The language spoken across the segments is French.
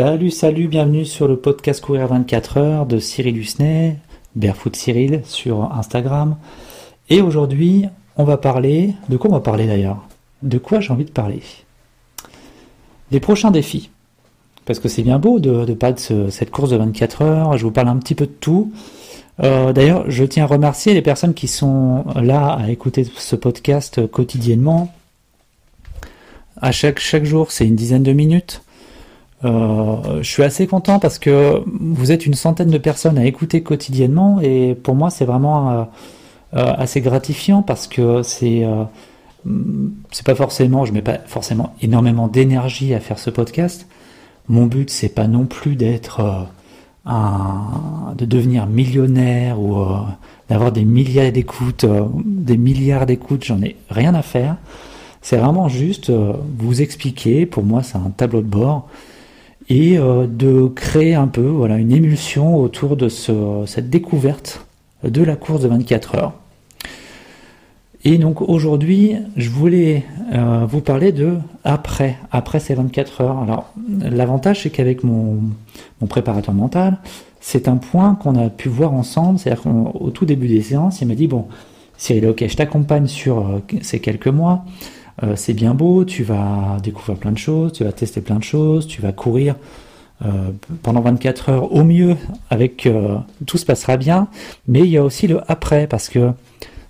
Salut, salut, bienvenue sur le podcast Courir 24 heures de Cyril Husney, Barefoot Cyril sur Instagram. Et aujourd'hui, on va parler. De quoi on va parler d'ailleurs? De quoi j'ai envie de parler? Des prochains défis. Parce que c'est bien beau de, de parler de cette course de 24 heures. Je vous parle un petit peu de tout. Euh, d'ailleurs, je tiens à remercier les personnes qui sont là à écouter ce podcast quotidiennement. À chaque jour, c'est une dizaine de minutes. Euh, je suis assez content parce que vous êtes une centaine de personnes à écouter quotidiennement et pour moi c'est vraiment euh, euh, assez gratifiant parce que c'est c'est pas forcément je mets pas forcément énormément d'énergie à faire ce podcast. Mon but c'est pas non plus d'être un de devenir millionnaire ou d'avoir des milliards d'écoutes, des milliards d'écoutes, j'en ai rien à faire. C'est vraiment juste vous expliquer, pour moi c'est un tableau de bord, et euh, de créer un peu voilà, une émulsion autour de ce, cette découverte de la course de 24 heures. Et donc aujourd'hui, je voulais euh, vous parler de après, après ces 24 heures. Alors l'avantage, c'est qu'avec mon, mon, préparateur mental, c'est un point qu'on a pu voir ensemble. C'est-à-dire qu'au tout début des séances, il m'a dit bon, Cyril, ok, je t'accompagne sur euh, ces quelques mois. Euh, c'est bien beau, tu vas découvrir plein de choses, tu vas tester plein de choses, tu vas courir euh, pendant 24 heures au mieux, avec euh, tout se passera bien, mais il y a aussi le après, parce que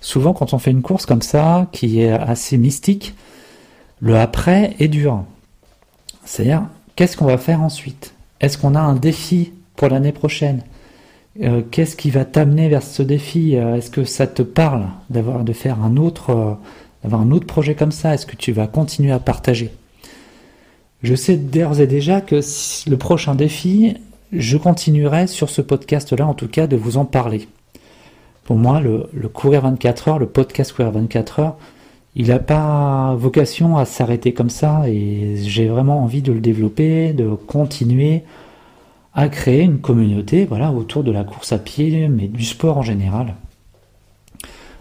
souvent quand on fait une course comme ça, qui est assez mystique, le après est dur. C'est-à-dire, qu'est-ce qu'on va faire ensuite? Est-ce qu'on a un défi pour l'année prochaine? Qu'est-ce qui va t'amener vers ce défi? Est-ce que ça te parle d'avoir de faire un autre d'avoir un autre projet comme ça Est-ce que tu vas continuer à partager? Je sais d'ores et déjà que le prochain défi, je continuerai sur ce podcast-là, en tout cas, de vous en parler. Pour moi, le, courir 24 heures, le podcast courir 24 heures, il n'a pas vocation à s'arrêter comme ça et j'ai vraiment envie de le développer, de continuer à créer une communauté voilà, autour de la course à pied, mais du sport en général.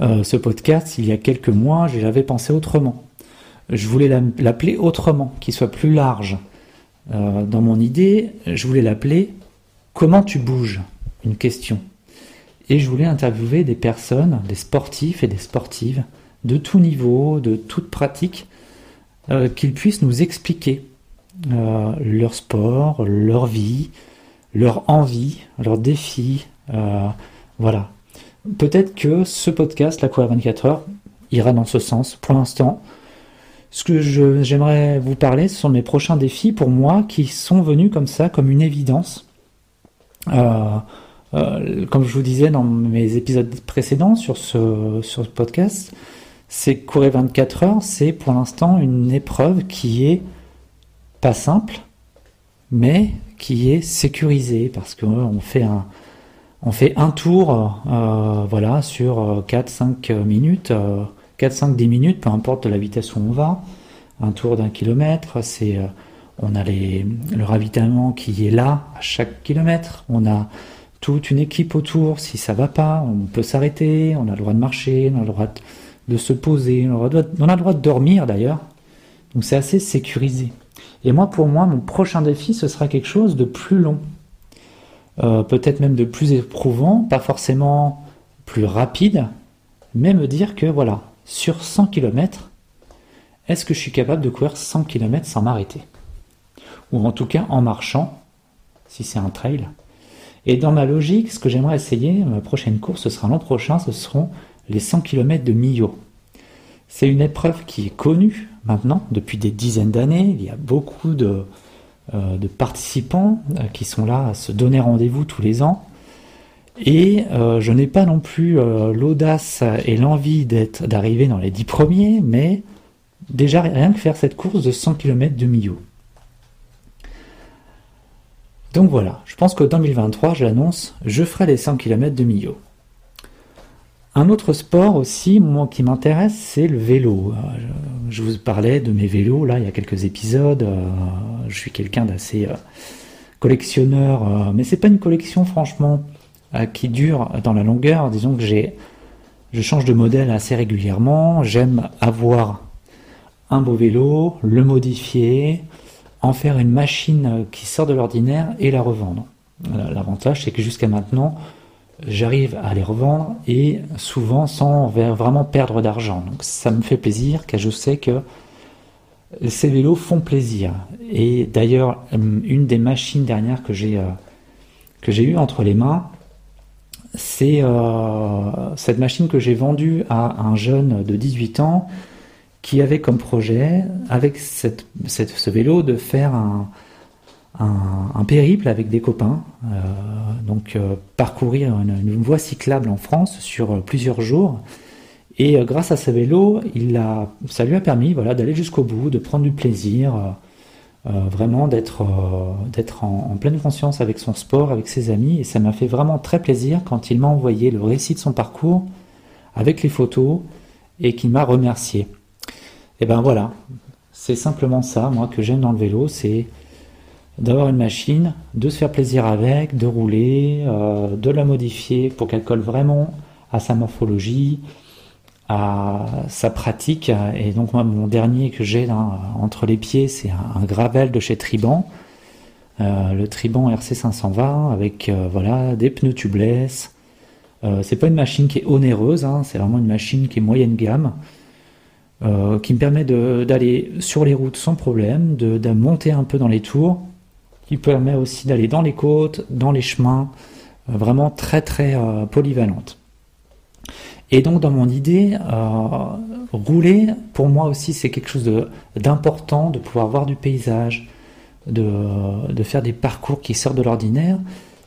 Euh, ce podcast, il y a quelques mois, j'avais pensé autrement. Je voulais l'appeler autrement, qu'il soit plus large. Euh, dans mon idée, je voulais l'appeler Comment tu bouges? Une question. Et je voulais interviewer des personnes, des sportifs et des sportives, de tout niveau, de toute pratique, euh, qu'ils puissent nous expliquer leur sport, leur vie, leur envie, leurs défis. voilà, peut-être que ce podcast, la Courir 24 heures, ira dans ce sens. Pour l'instant, ce que j'aimerais vous parler, ce sont mes prochains défis pour moi qui sont venus comme ça, comme une évidence. Euh, euh, comme je vous disais dans mes épisodes précédents sur ce, sur podcast, c'est courir 24 heures, c'est pour l'instant une épreuve qui est pas simple, mais qui est sécurisée parce qu'on fait un, on fait un tour euh, voilà, sur 4-5 euh, minutes, 4-5-10 euh, minutes, peu importe la vitesse où on va. Un tour d'un kilomètre, c'est on a le ravitaillement qui est là à chaque kilomètre. On a toute une équipe autour. Si ça va pas, on peut s'arrêter. On a le droit de marcher, on a le droit de, se poser, on a le droit de dormir d'ailleurs. Donc c'est assez sécurisé. Et moi, pour moi, mon prochain défi, ce sera quelque chose de plus long. Euh, peut-être même de plus éprouvant, pas forcément plus rapide, mais me dire que voilà, sur 100 km, est-ce que je suis capable de courir 100 km sans m'arrêter? Ou en tout cas en marchant, si c'est un trail. Et dans ma logique, ce que j'aimerais essayer, ma prochaine course, ce sera l'an prochain, ce seront les 100 km de Millau. C'est une épreuve qui est connue maintenant depuis des dizaines d'années. Il y a beaucoup de, de participants euh, qui sont là à se donner rendez-vous tous les ans. Et euh, je n'ai pas non plus l'audace et l'envie d'être, d'arriver dans les dix premiers, mais déjà rien que faire cette course de 100 km de Millau. Donc voilà, je pense que 2023, je l'annonce, je ferai les 100 km de Millau. Un autre sport aussi, moi, qui m'intéresse, c'est le vélo. Euh, je vous parlais de mes vélos, là, il y a quelques épisodes. Euh, je suis quelqu'un d'assez euh, collectionneur, mais c'est pas une collection, franchement, qui dure dans la longueur. Disons que j'ai, je change de modèle assez régulièrement. J'aime avoir un beau vélo, le modifier, en faire une machine qui sort de l'ordinaire et la revendre. L'avantage, c'est que jusqu'à maintenant, j'arrive à les revendre et souvent sans vraiment perdre d'argent. Donc ça me fait plaisir car je sais que ces vélos font plaisir. Et d'ailleurs, une des machines dernières que j'ai euh, que j'ai eu entre les mains, c'est euh, cette machine que j'ai vendue à un jeune de 18 ans qui avait comme projet, avec ce vélo, de faire un, un, périple avec des copains, euh, donc euh, parcourir une, voie cyclable en France sur plusieurs jours. Et euh, grâce à ce vélo, il a, ça lui a permis voilà, d'aller jusqu'au bout, de prendre du plaisir, vraiment d'être en, en, pleine conscience avec son sport, avec ses amis. Et ça m'a fait vraiment très plaisir quand il m'a envoyé le récit de son parcours avec les photos et qu'il m'a remercié. Et ben voilà, c'est simplement ça, moi, que j'aime dans le vélo, c'est d'avoir une machine, de se faire plaisir avec, de rouler, euh, de la modifier pour qu'elle colle vraiment à sa morphologie, à sa pratique. Et donc moi, mon dernier que j'ai entre les pieds, c'est un, gravel de chez Triban, euh, le Triban RC 520 avec euh, voilà des pneus tubeless. c'est pas une machine qui est onéreuse, hein, c'est vraiment une machine qui est moyenne gamme. qui me permet d'aller sur les routes sans problème, de, de monter un peu dans les tours, qui permet aussi d'aller dans les côtes, dans les chemins, euh, vraiment très très euh, polyvalente. Et donc dans mon idée, euh, rouler, pour moi aussi, c'est quelque chose d'important, de, pouvoir voir du paysage, de, faire des parcours qui sortent de l'ordinaire.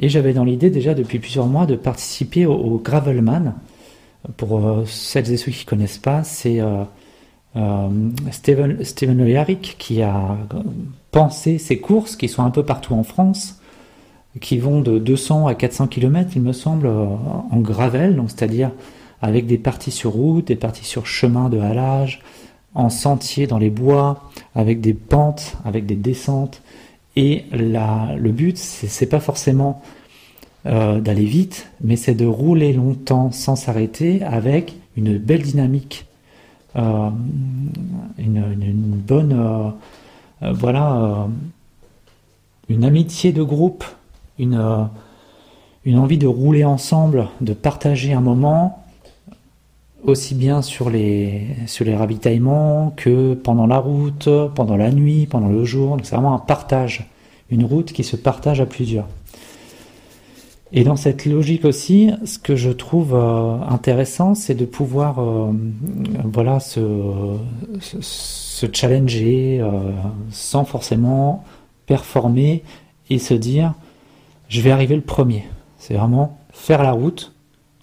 Et j'avais dans l'idée déjà depuis plusieurs mois de participer au, Gravelman. Pour celles et ceux qui ne connaissent pas, c'est Steven, Steven qui a penser ces courses qui sont un peu partout en France, qui vont de 200 à 400 km, il me semble, euh, en gravel, c'est-à-dire avec des parties sur route, des parties sur chemin de halage, en sentier dans les bois, avec des pentes, avec des descentes. Et la, le but, c'est pas forcément euh, d'aller vite, mais c'est de rouler longtemps sans s'arrêter avec une belle dynamique, euh, une, bonne euh, voilà, euh, une amitié de groupe, une, une envie de rouler ensemble, de partager un moment, aussi bien sur les, sur les ravitaillements que pendant la route, pendant la nuit, pendant le jour. C'est vraiment un partage, une route qui se partage à plusieurs. Et dans cette logique aussi, ce que je trouve intéressant, c'est de pouvoir voilà, se, se challenger euh, sans forcément performer et se dire je vais arriver le premier. C'est vraiment faire la route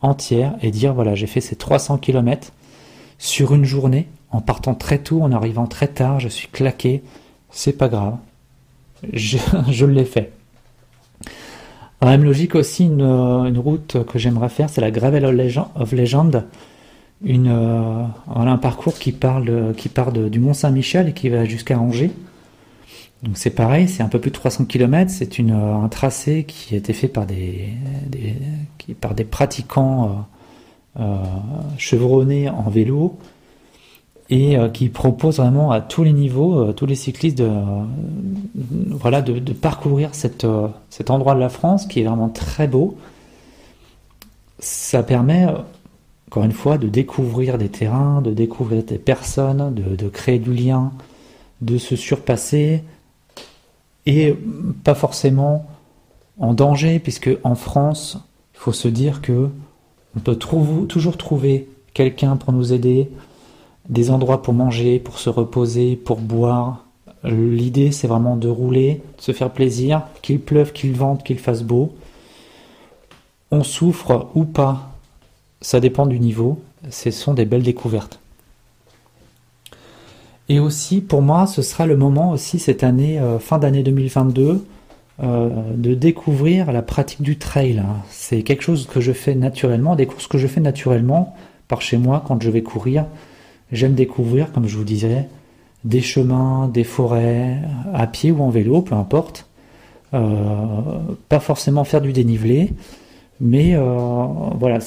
entière et dire voilà j'ai fait ces 300 km sur une journée en partant très tôt, en arrivant très tard, je suis claqué, c'est pas grave, je, je l'ai fait. La même logique aussi, une, une route que j'aimerais faire, c'est la Gravel of Legend une, euh, un parcours qui parle, qui part de, du Mont Saint-Michel et qui va jusqu'à Angers. Donc c'est pareil, c'est un peu plus de 300 km, c'est une, un tracé qui a été fait par des, qui, par des pratiquants euh, euh chevronnés en vélo et euh, qui propose vraiment à tous les niveaux, tous les cyclistes de, voilà, de, parcourir cet endroit de la France qui est vraiment très beau. Ça permet encore une fois, de découvrir des terrains, de découvrir des personnes, de, créer du lien, de se surpasser, et pas forcément en danger, puisque en France, il faut se dire que on peut toujours trouver quelqu'un pour nous aider, des endroits pour manger, pour se reposer, pour boire. L'idée, c'est vraiment de rouler, de se faire plaisir, qu'il pleuve, qu'il vente, qu'il fasse beau. On souffre ou pas ça dépend du niveau. Ce sont des belles découvertes. Et aussi, pour moi, ce sera le moment aussi cette année, euh, fin d'année 2022, euh, de découvrir la pratique du trail. C'est quelque chose que je fais naturellement, des courses que je fais naturellement par chez moi quand je vais courir. J'aime découvrir, comme je vous disais, des chemins, des forêts, à pied ou en vélo, peu importe. Euh, pas forcément faire du dénivelé, mais euh, voilà,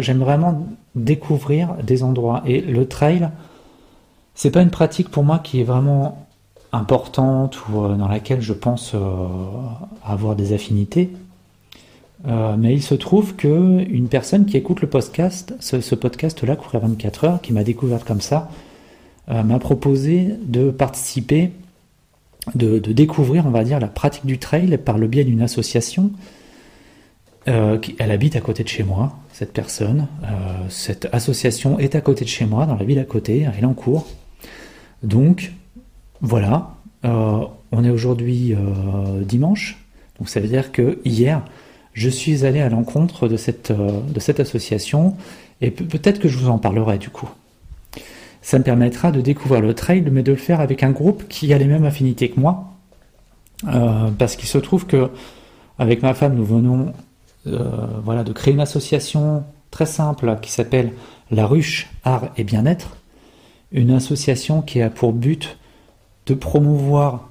j'aime vraiment découvrir des endroits. Et le trail, c'est pas une pratique pour moi qui est vraiment importante ou dans laquelle je pense avoir des affinités. Mais il se trouve que une personne qui écoute le podcast, ce, podcast-là, Courir 24 heures, qui m'a découvert comme ça, m'a proposé de participer, de, découvrir, on va dire, la pratique du trail par le biais d'une association euh, elle habite à côté de chez moi, cette personne. Euh, cette association est à côté de chez moi, dans la ville à côté, elle est en. Donc, voilà, euh, on est aujourd'hui dimanche, donc ça veut dire que hier, je suis allé à l'encontre de cette, cette association, et peut-être que je vous en parlerai du coup. Ça me permettra de découvrir le trail, mais de le faire avec un groupe qui a les mêmes affinités que moi, parce qu'il se trouve que avec ma femme, nous venons euh, voilà, de créer une association très simple qui s'appelle La Ruche Art et Bien-être, une association qui a pour but de promouvoir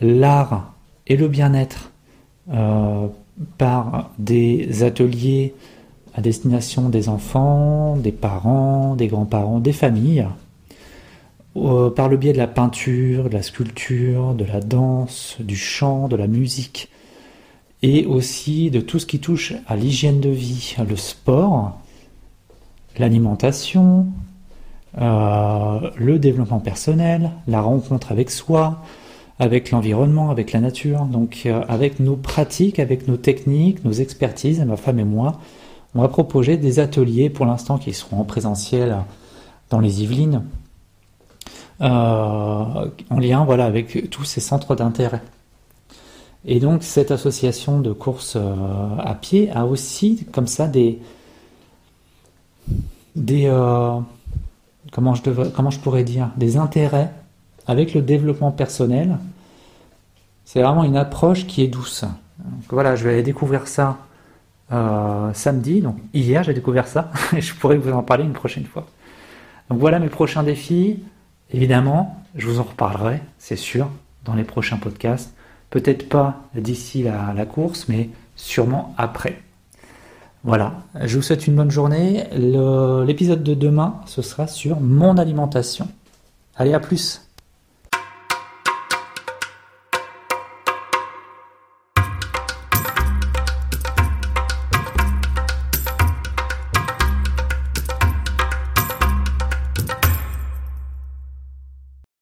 l'art et le bien-être euh, par des ateliers à destination des enfants, des parents, des grands-parents, des familles, par le biais de la peinture, de la sculpture, de la danse, du chant, de la musique, et aussi de tout ce qui touche à l'hygiène de vie, le sport, l'alimentation, euh, le développement personnel, la rencontre avec soi, avec l'environnement, avec la nature, donc euh, avec nos pratiques, avec nos techniques, nos expertises, ma femme et moi, on va proposer des ateliers pour l'instant qui seront en présentiel dans les Yvelines, euh, en lien voilà, avec tous ces centres d'intérêt. Et donc cette association de course euh, à pied a aussi comme ça des des comment je comment je pourrais dire des intérêts avec le développement personnel. C'est vraiment une approche qui est douce. voilà, je vais découvrir ça euh, samedi. Donc hier j'ai découvert ça et je pourrais vous en parler une prochaine fois. Donc voilà mes prochains défis. Évidemment, je vous en reparlerai, c'est sûr, dans les prochains podcasts. Peut-être pas d'ici la, course, mais sûrement après. Voilà, je vous souhaite une bonne journée. L'épisode de demain, ce sera sur mon alimentation. Allez, à plus